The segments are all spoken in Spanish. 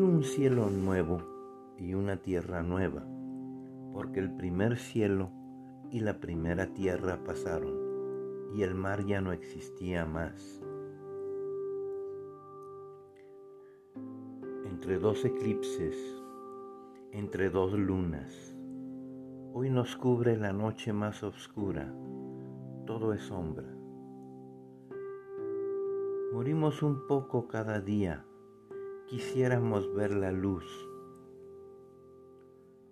un cielo nuevo y una tierra nueva, porque el primer cielo y la primera tierra pasaron, y el mar ya no existía más. Entre dos eclipses, entre dos lunas, hoy nos cubre la noche más oscura, todo es sombra. Morimos un poco cada día quisiéramos ver la luz.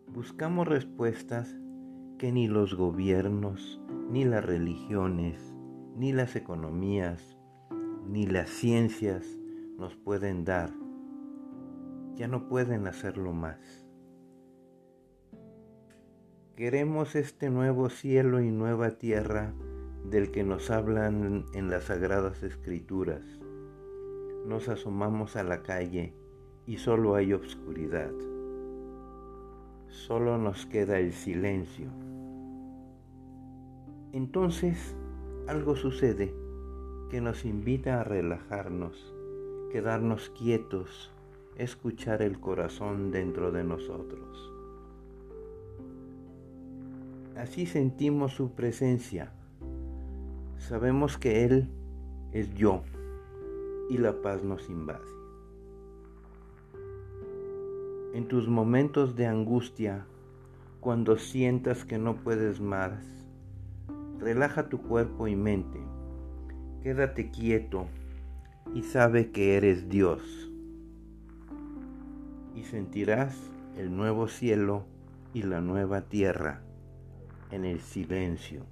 Buscamos respuestas que ni los gobiernos, ni las religiones, ni las economías, ni las ciencias nos pueden dar. Ya no pueden hacerlo más. Queremos este nuevo cielo y nueva tierra del que nos hablan en las sagradas escrituras nos asomamos a la calle y solo hay obscuridad. Solo nos queda el silencio. Entonces algo sucede que nos invita a relajarnos, quedarnos quietos, escuchar el corazón dentro de nosotros. Así sentimos su presencia. Sabemos que Él es yo y la paz nos invade. En tus momentos de angustia, cuando sientas que no puedes más, relaja tu cuerpo y mente, quédate quieto y sabe que eres Dios. Y sentirás el nuevo cielo y la nueva tierra en el silencio.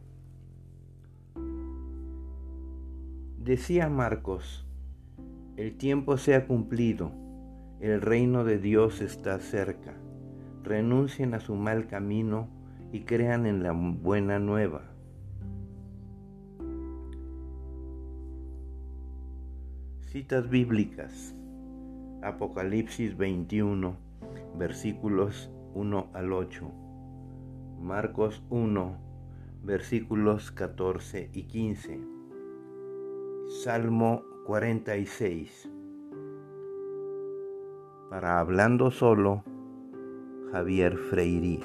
Decía Marcos, el tiempo se ha cumplido, el reino de Dios está cerca. Renuncien a su mal camino y crean en la buena nueva. Citas bíblicas. Apocalipsis 21, versículos 1 al 8. Marcos 1, versículos 14 y 15. Salmo 46. Para Hablando Solo, Javier Freirí.